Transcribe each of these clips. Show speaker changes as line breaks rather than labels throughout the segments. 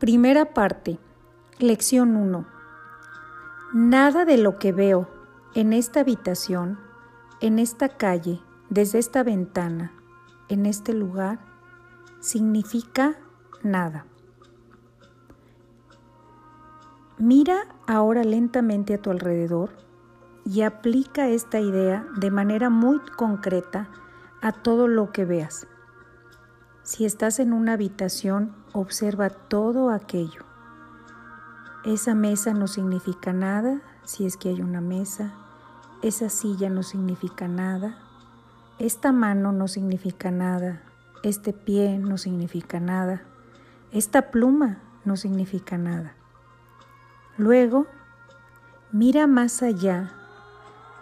Primera parte. Lección 1. Nada de lo que veo en esta habitación, en esta calle, desde esta ventana, en este lugar, significa nada. Mira ahora lentamente a tu alrededor y aplica esta idea de manera muy concreta a todo lo que veas. Si estás en una habitación, observa todo aquello. Esa mesa no significa nada si es que hay una mesa. Esa silla no significa nada. Esta mano no significa nada. Este pie no significa nada. Esta pluma no significa nada. Luego, mira más allá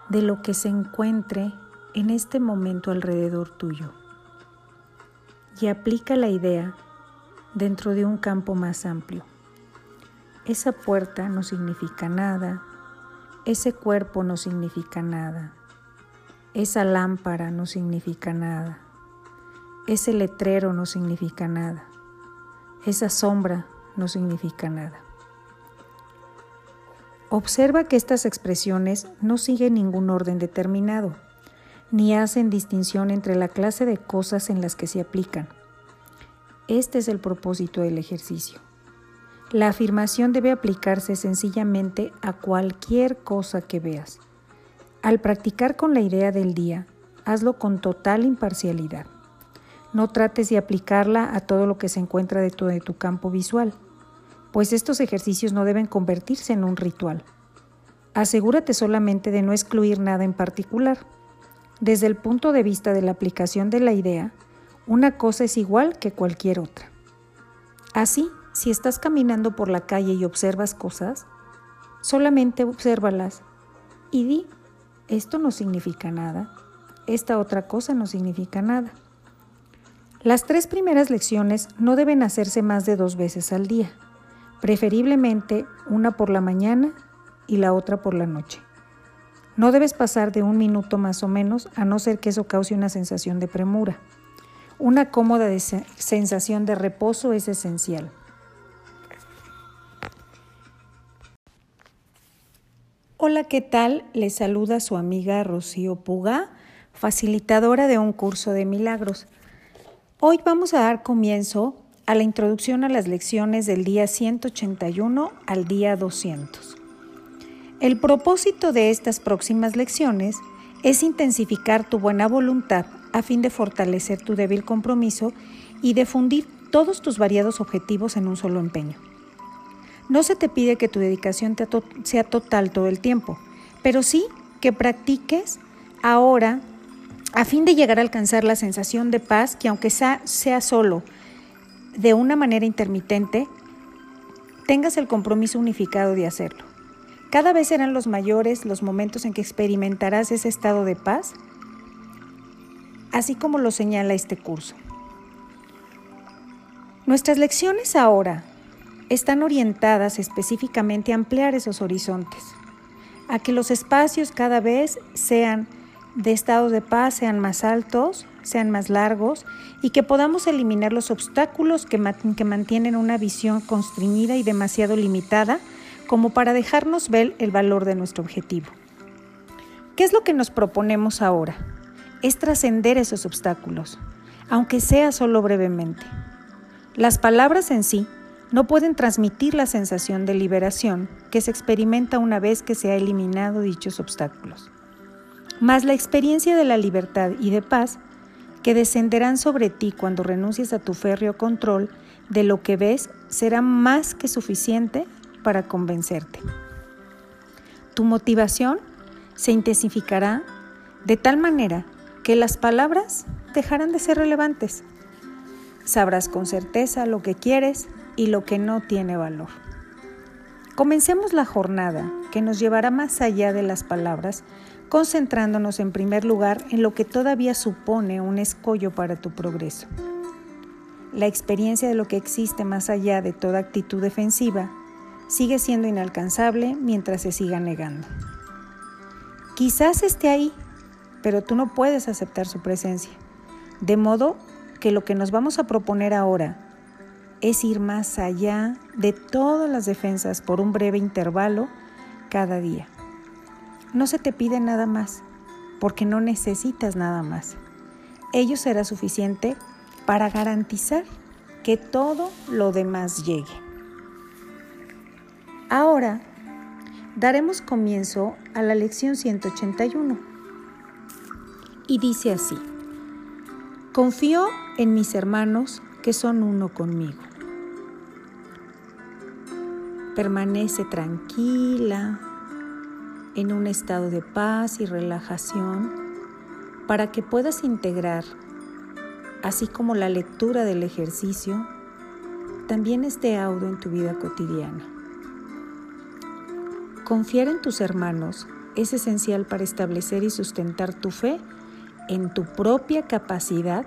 de lo que se encuentre en este momento alrededor tuyo y aplica la idea dentro de un campo más amplio. Esa puerta no significa nada, ese cuerpo no significa nada, esa lámpara no significa nada, ese letrero no significa nada, esa sombra no significa nada. Observa que estas expresiones no siguen ningún orden determinado, ni hacen distinción entre la clase de cosas en las que se aplican. Este es el propósito del ejercicio. La afirmación debe aplicarse sencillamente a cualquier cosa que veas. Al practicar con la idea del día, hazlo con total imparcialidad. No trates de aplicarla a todo lo que se encuentra dentro de tu campo visual pues estos ejercicios no deben convertirse en un ritual. Asegúrate solamente de no excluir nada en particular. Desde el punto de vista de la aplicación de la idea, una cosa es igual que cualquier otra. Así, si estás caminando por la calle y observas cosas, solamente obsérvalas y di, esto no significa nada, esta otra cosa no significa nada. Las tres primeras lecciones no deben hacerse más de dos veces al día preferiblemente una por la mañana y la otra por la noche. No debes pasar de un minuto más o menos, a no ser que eso cause una sensación de premura. Una cómoda sensación de reposo es esencial. Hola, ¿qué tal? Les saluda su amiga Rocío Puga, facilitadora de un curso de milagros. Hoy vamos a dar comienzo a la introducción a las lecciones del día 181 al día 200. El propósito de estas próximas lecciones es intensificar tu buena voluntad a fin de fortalecer tu débil compromiso y de fundir todos tus variados objetivos en un solo empeño. No se te pide que tu dedicación sea total todo el tiempo, pero sí que practiques ahora a fin de llegar a alcanzar la sensación de paz que aunque sea, sea solo de una manera intermitente, tengas el compromiso unificado de hacerlo. Cada vez serán los mayores los momentos en que experimentarás ese estado de paz, así como lo señala este curso. Nuestras lecciones ahora están orientadas específicamente a ampliar esos horizontes, a que los espacios cada vez sean de estado de paz, sean más altos, sean más largos y que podamos eliminar los obstáculos que, mantienen una visión constreñida y demasiado limitada como para dejarnos ver el valor de nuestro objetivo. ¿Qué es lo que nos proponemos ahora? Es trascender esos obstáculos, aunque sea solo brevemente. Las palabras en sí no pueden transmitir la sensación de liberación que se experimenta una vez que se ha eliminado dichos obstáculos. Mas la experiencia de la libertad y de paz que descenderán sobre ti cuando renuncies a tu férreo control de lo que ves será más que suficiente para convencerte. Tu motivación se intensificará de tal manera que las palabras dejarán de ser relevantes. Sabrás con certeza lo que quieres y lo que no tiene valor. Comencemos la jornada que nos llevará más allá de las palabras concentrándonos en primer lugar en lo que todavía supone un escollo para tu progreso. La experiencia de lo que existe más allá de toda actitud defensiva sigue siendo inalcanzable mientras se siga negando. Quizás esté ahí, pero tú no puedes aceptar su presencia. De modo que lo que nos vamos a proponer ahora es ir más allá de todas las defensas por un breve intervalo cada día. No se te pide nada más, porque no necesitas nada más. Ello será suficiente para garantizar que todo lo demás llegue. Ahora daremos comienzo a la lección 181. Y dice así, confío en mis hermanos que son uno conmigo. Permanece tranquila en un estado de paz y relajación para que puedas integrar, así como la lectura del ejercicio, también este audio en tu vida cotidiana. Confiar en tus hermanos es esencial para establecer y sustentar tu fe en tu propia capacidad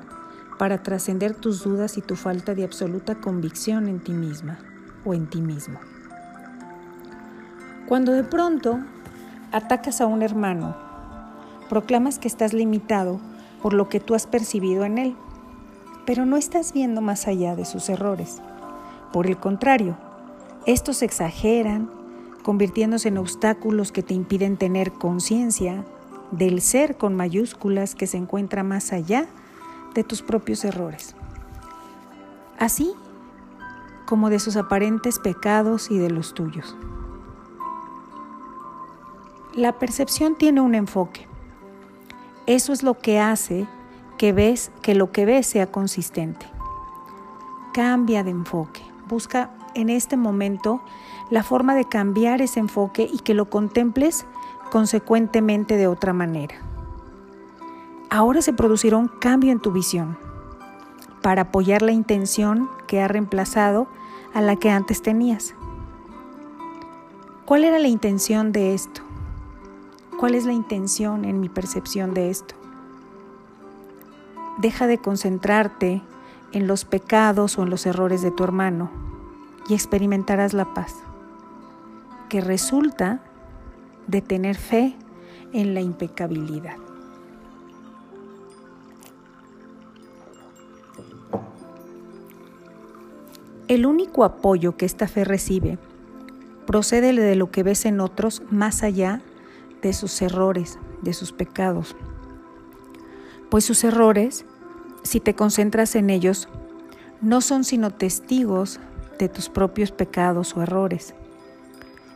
para trascender tus dudas y tu falta de absoluta convicción en ti misma o en ti mismo. Cuando de pronto atacas a un hermano, proclamas que estás limitado por lo que tú has percibido en él, pero no estás viendo más allá de sus errores. Por el contrario, estos exageran, convirtiéndose en obstáculos que te impiden tener conciencia del ser con mayúsculas que se encuentra más allá de tus propios errores, así como de sus aparentes pecados y de los tuyos. La percepción tiene un enfoque. Eso es lo que hace que ves que lo que ves sea consistente. Cambia de enfoque. Busca en este momento la forma de cambiar ese enfoque y que lo contemples consecuentemente de otra manera ahora se producirá un cambio en tu visión para apoyar la intención que ha reemplazado a la que antes tenías. ¿Cuál era la intención de esto? ¿Cuál es la intención en mi percepción de esto? Deja de concentrarte en los pecados o en los errores de tu hermano y experimentarás la paz, que resulta de tener fe en la impecabilidad. El único apoyo que esta fe recibe procede de lo que ves en otros más allá de sus errores, de sus pecados. Pues sus errores, si te concentras en ellos, no son sino testigos de tus propios pecados o errores,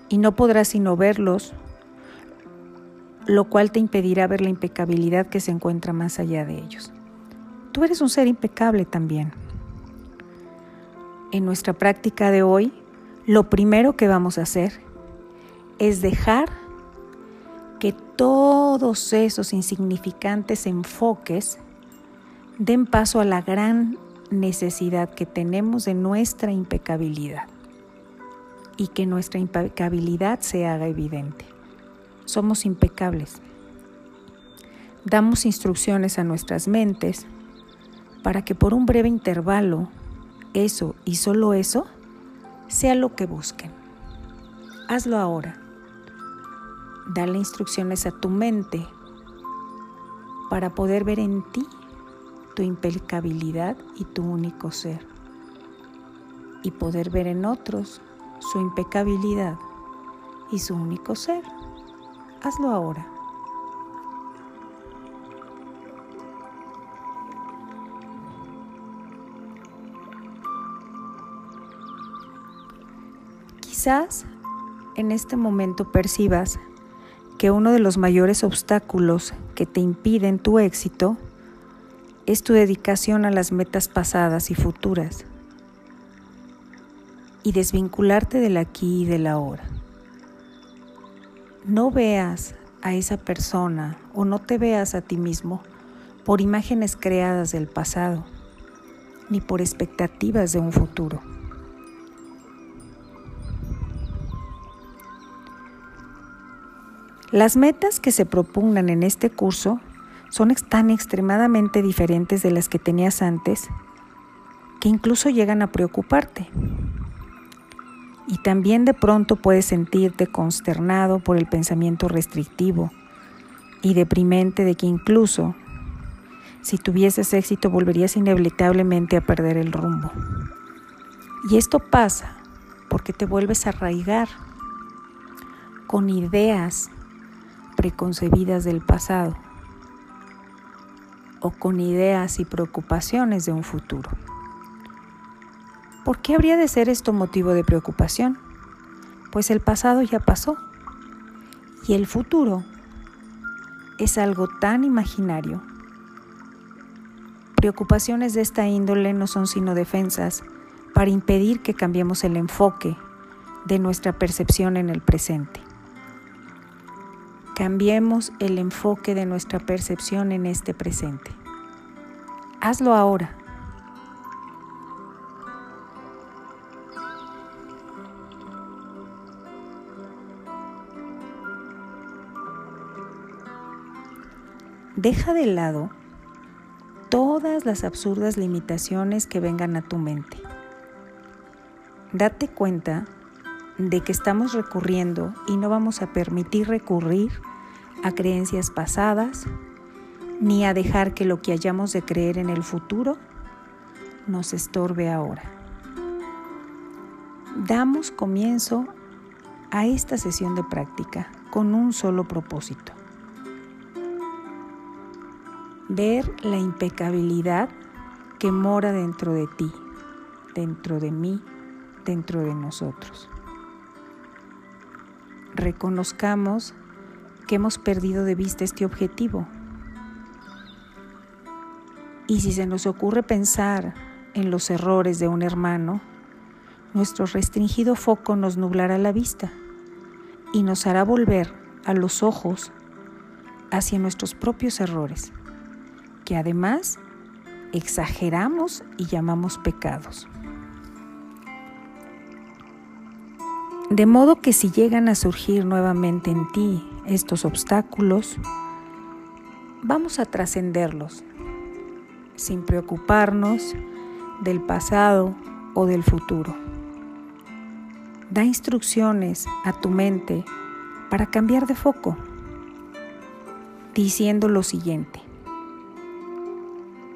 y no podrás sino verlos, lo cual te impedirá ver la impecabilidad que se encuentra más allá de ellos. Tú eres un ser impecable también en nuestra práctica de hoy, lo primero que vamos a hacer es dejar que todos esos insignificantes enfoques den paso a la gran necesidad que tenemos de nuestra impecabilidad y que nuestra impecabilidad se haga evidente. Somos impecables. Damos instrucciones a nuestras mentes para que por un breve intervalo eso y solo eso sea lo que busquen. Hazlo ahora. Dale instrucciones a tu mente para poder ver en ti tu impecabilidad y tu único ser. Y poder ver en otros su impecabilidad y su único ser. Hazlo ahora. Quizás en este momento percibas que uno de los mayores obstáculos que te impiden tu éxito es tu dedicación a las metas pasadas y futuras y desvincularte del aquí y del ahora. No veas a esa persona o no te veas a ti mismo por imágenes creadas del pasado ni por expectativas de un futuro. Las metas que se propugnan en este curso son tan extremadamente diferentes de las que tenías antes que incluso llegan a preocuparte. Y también de pronto puedes sentirte consternado por el pensamiento restrictivo y deprimente de que incluso si tuvieses éxito volverías inevitablemente a perder el rumbo. Y esto pasa porque te vuelves a arraigar con ideas preconcebidas del pasado o con ideas y preocupaciones de un futuro. ¿Por qué habría de ser esto motivo de preocupación? Pues el pasado ya pasó y el futuro es algo tan imaginario. Preocupaciones de esta índole no son sino defensas para impedir que cambiemos el enfoque de nuestra percepción en el presente. Cambiemos el enfoque de nuestra percepción en este presente. Hazlo ahora. Deja de lado todas las absurdas limitaciones que vengan a tu mente. Date cuenta de que estamos recurriendo y no vamos a permitir recurrir a creencias pasadas ni a dejar que lo que hayamos de creer en el futuro nos estorbe ahora. Damos comienzo a esta sesión de práctica con un solo propósito. Ver la impecabilidad que mora dentro de ti, dentro de mí, dentro de nosotros reconozcamos que hemos perdido de vista este objetivo. Y si se nos ocurre pensar en los errores de un hermano, nuestro restringido foco nos nublará la vista y nos hará volver a los ojos hacia nuestros propios errores, que además exageramos y llamamos pecados. De modo que si llegan a surgir nuevamente en ti estos obstáculos, vamos a trascenderlos sin preocuparnos del pasado o del futuro. Da instrucciones a tu mente para cambiar de foco, diciendo lo siguiente.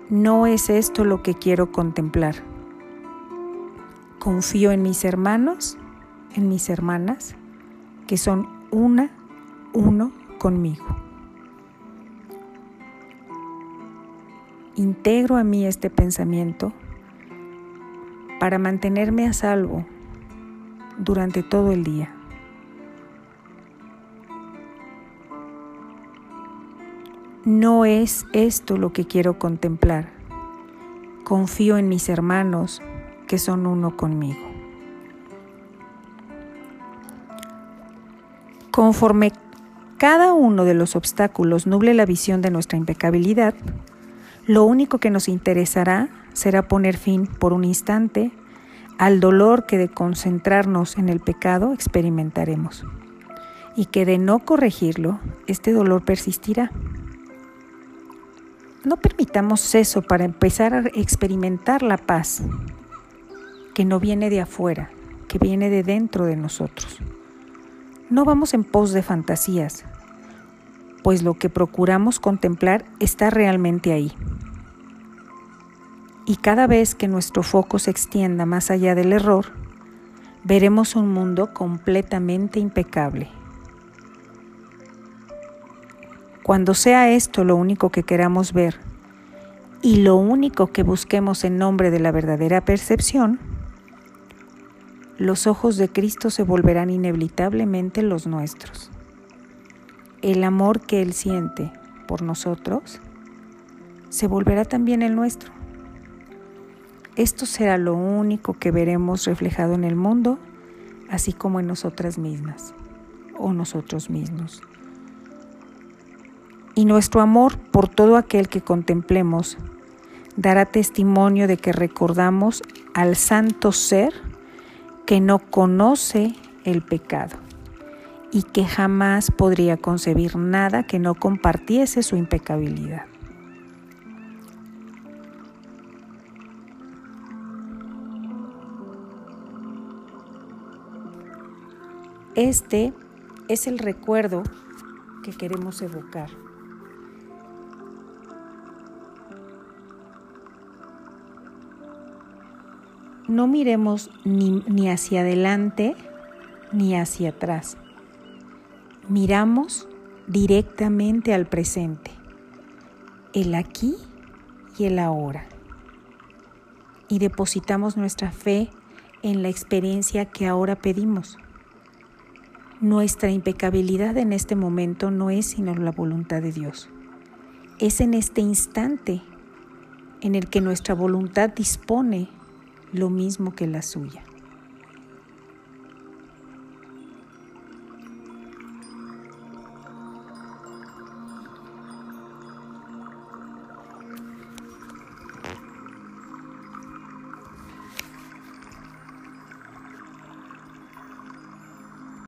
No es esto lo que quiero contemplar. Confío en mis hermanos en mis hermanas, que son una, uno conmigo. Integro a mí este pensamiento para mantenerme a salvo durante todo el día. No es esto lo que quiero contemplar. Confío en mis hermanos que son uno conmigo. Conforme cada uno de los obstáculos nuble la visión de nuestra impecabilidad, lo único que nos interesará será poner fin por un instante al dolor que de concentrarnos en el pecado experimentaremos y que de no corregirlo, este dolor persistirá. No permitamos eso para empezar a experimentar la paz que no viene de afuera, que viene de dentro de nosotros. No vamos en pos de fantasías, pues lo que procuramos contemplar está realmente ahí. Y cada vez que nuestro foco se extienda más allá del error, veremos un mundo completamente impecable. Cuando sea esto lo único que queramos ver y lo único que busquemos en nombre de la verdadera percepción, los ojos de Cristo se volverán inevitablemente los nuestros. El amor que Él siente por nosotros se volverá también el nuestro. Esto será lo único que veremos reflejado en el mundo, así como en nosotras mismas o nosotros mismos. Y nuestro amor por todo aquel que contemplemos dará testimonio de que recordamos al santo ser que no conoce el pecado y que jamás podría concebir nada que no compartiese su impecabilidad. Este es el recuerdo que queremos evocar. No miremos ni, ni hacia adelante ni hacia atrás. Miramos directamente al presente, el aquí y el ahora. Y depositamos nuestra fe en la experiencia que ahora pedimos. Nuestra impecabilidad en este momento no es sino la voluntad de Dios. Es en este instante en el que nuestra voluntad dispone lo mismo que la suya.